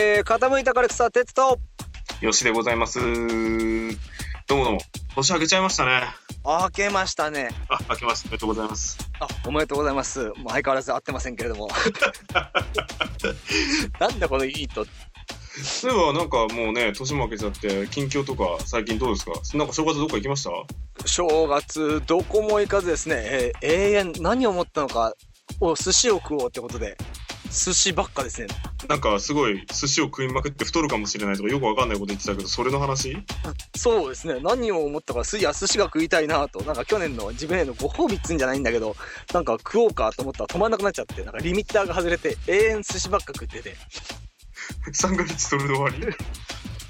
えー、傾いた軽草鉄と、よしでございます。どうもどうも。年明けちゃいましたね。あけましたね。あ、明けましておめでとうございます。あ、おめでとうございます。もう相変わらず会ってませんけれども。なんだこのいいと。そういえばなんかもうね、年も明けちゃって、近況とか最近どうですか？なんか正月どっか行きました？正月、どこも行かずですね、えー永遠、何を思ったのか、お寿司を食おうってことで、寿司ばっかですね。なんかすごい寿司を食いまくって太るかもしれないとかよくわかんないこと言ってたけど、それの話？そうですね。何を思ったか、すいや、寿司が食いたいなと、なんか去年の自分へのご褒美っつんじゃないんだけど、なんか食おうかと思ったら止まんなくなっちゃって、なんかリミッターが外れて、永遠寿司ばっか食ってて。?3 ヶ月それで終わり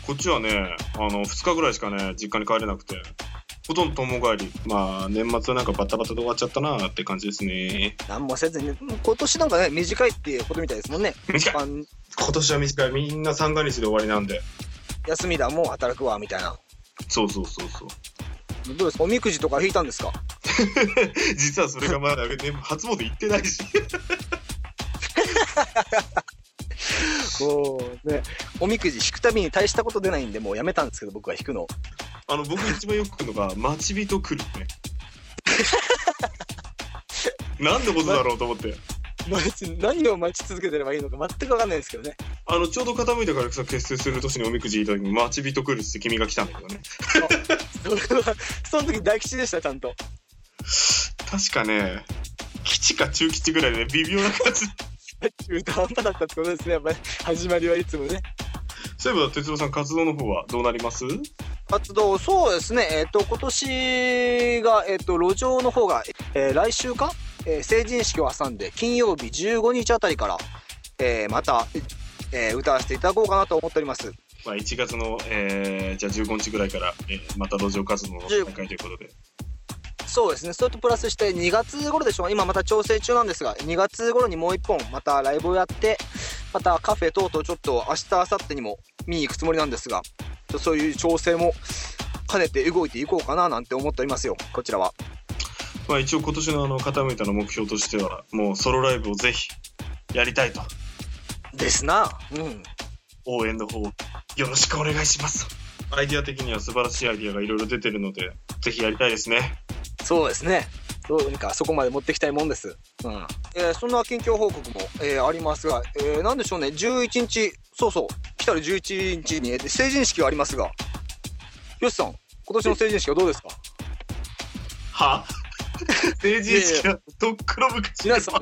こっちはね、あの、2日ぐらいしかね、実家に帰れなくて、ほとんど友帰り。まあ、年末なんかバタバタで終わっちゃったなって感じですね。何もせずに、今年なんかね、短いっていうことみたいですもんね。短いあん今年は短い。みんな三が日で終わりなんで。休みだ、もう働くわ、みたいな。そうそうそうそう。どうですか？おみくじとか引いたんですか？実はそれがまだ、ね、初詣行ってないし。こうね、おみくじ引くたびに大したこと出ないんで、もうやめたんですけど、僕は引くの。あの、僕一番よく来るのが、待ち人来るね。なんでことだろうと思って。何を待ち続けてればいいのか全くわかんないですけどね。あの、ちょうど傾いたからさ、結成する年におみくじ引いた時に、待ち人来るって君が来たんだけどね。それは、その時大吉でした、ちゃんと。確かね、基地か中基地ぐらいでね、微妙な感じ。中途半端だったってことですね、やっぱり。始まりはいつもね。そういえば、哲郎さん、活動の方はどうなります？活動、そうですね、えっ、と、今年が、えっ、と、路上の方が、えー来週か、えー成人式を挟んで、金曜日15日あたりから、えーまた、えー歌わせていただこうかなと思っております。まあ、1月の、えー、じゃあ15日ぐらいから、えーまた路上活動の再開ということで。そうですね、それとプラスして2月頃でしょう、今また調整中なんですが、2月頃にもう1本、またライブをやって、またカフェ等々ちょっと明日、明後日にも見に行くつもりなんですが、とそういう調整も兼ねて動いていこうかななんて思っておりますよ、こちらは。まあ、一応今年のあの、傾いたの目標としては、もうソロライブをぜひ、やりたいと。ですな。うん。応援の方、よろしくお願いします。アイディア的には素晴らしいアイディアがいろいろ出てるので、ぜひやりたいですね。そうですね。どうにかそこまで持っていきたいもんです。うん。えーそんな近況報告も、えーありますが、えーなんでしょうね、11日、そうそう、来たる11日に、えー成人式がありますが、よしさん、今年の成人式はどうですか？は？成人式はとっくの？昔皆さん、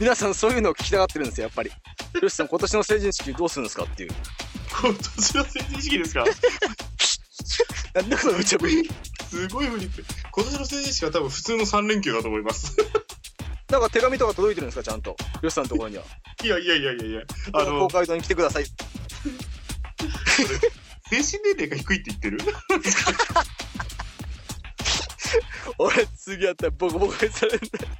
皆さんそういうのを聞きたがってるんですよ、やっぱり。よしさん、今年の成人式どうするんですかっていう。今年の成人式ですか？なんだこの無茶ぶり？すごいフリップ。今年の成人式は多分普通の3連休だと思います。なんか手紙とか届いてるんですか、ちゃんと。よしさんのところには。いやいやいやいやいや。あ公の、会堂に来てください。精神年齢が低いって言ってる？俺、次やったらボコボコにされるんだよ。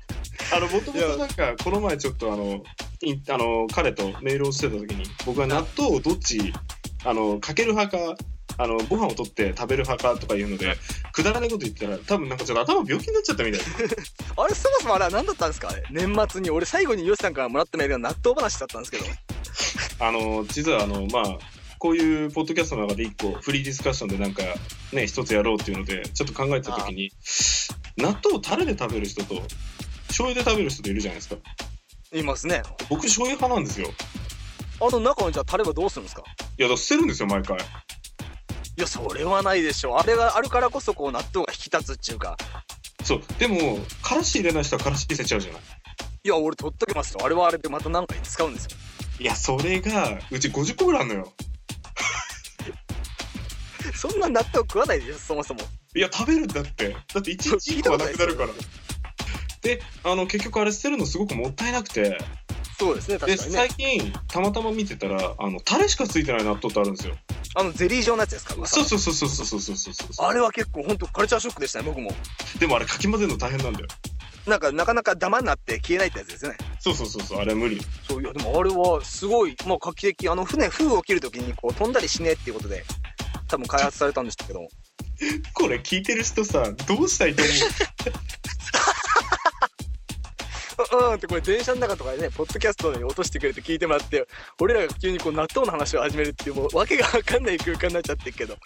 あの、もともとなんか、この前ちょっとあの、いあの、彼とメールをしてた時に、僕は納豆をどっち、あの、かける派か、あの、ご飯を取って食べる派かとか言うので、くだらないこと言ったら、多分なんかちょっと頭病気になっちゃったみたいな。あれ、そもそもあれは何だったんですか？あれ年末に。俺最後にヨシさんからもらったメールが納豆話だったんですけど。あの、実はあの、まあ、こういうポッドキャストの中で一個フリーディスカッションでなんかね、一つやろうっていうので、ちょっと考えてた時に、納豆をタレで食べる人と、醤油で食べる人といるじゃないですか。いますね。僕醤油派なんですよ。あの中のじゃあタレはどうするんですか？いや、だから捨てるんですよ、毎回。いや、それはないでしょ。あれがあるからこそ、こう、納豆が引き立つっていうか。そう。でも、からし入れない人はからし入れちゃうじゃない。いや、俺取っときますよ。あれはあれでまた何回使うんですよ。いや、それが、うち50個ぐらいあるのよ。そんな納豆食わないでしょ、そもそも。いや、食べるんだって。だって1日1個はなくなるから。で、あの、結局あれ捨てるのすごくもったいなくて、そうですね、で、確かにね最。近、たまたま見てたら、あの、タレしかついてない納豆ってあるんですよ。あの、ゼリー状のやつですか？そうそうそうそうそうそうそうそう。あれは結構、ほんとカルチャーショックでしたね、僕も。でもあれかき混ぜるの大変なんだよ。なんか、なかなかダマになって消えないってやつですよね。そうそうそうそう、あれは無理。そう、いや、でもあれは、すごい、まあ、画期的。あの、船、風を切るときに、こう、飛んだりしねえっていうことで、多分開発されたんでしたけど。これ聞いてる人さ、どうしたいと思う？うんってこれ電車の中とかでね、ポッドキャストに落としてくれて聞いてもらって、俺らが急にこう納豆の話を始めるっていう、もう訳がわかんない空間になっちゃってるけど。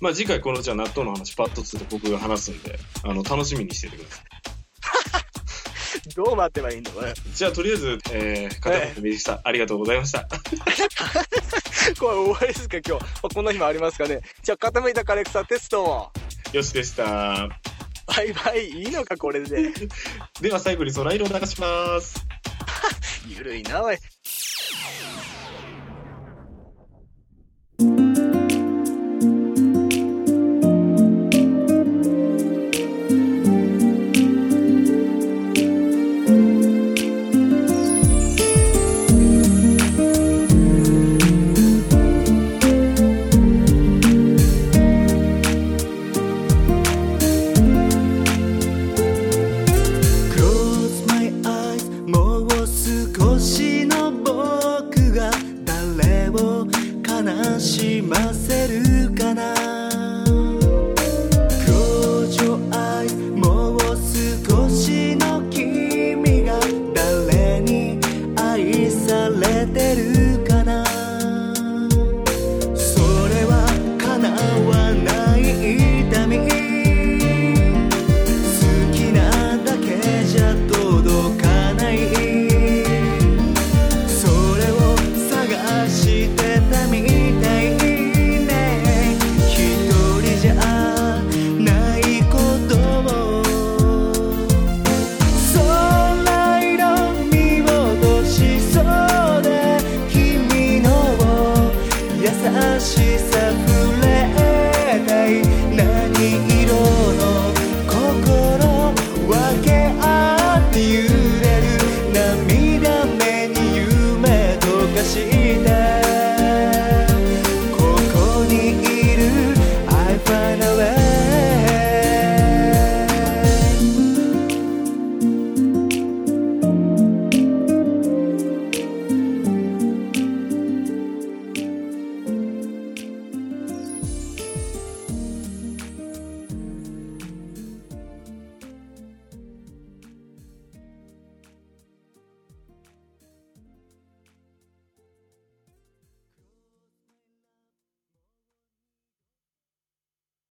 まあ次回このじゃあ納豆の話パッとつって僕が話すんで、あの、楽しみにしててください。どう待ってばいいんだこれ。じゃあとりあえず、えー、片方右下、ありがとうございました。これ終わりですか今日。こんな日もありますかね。じゃあ傾いたカレクターテスト。よしでした。バイバイ、いいのか、これで。では最後に空色を流します。ゆるいな、おい。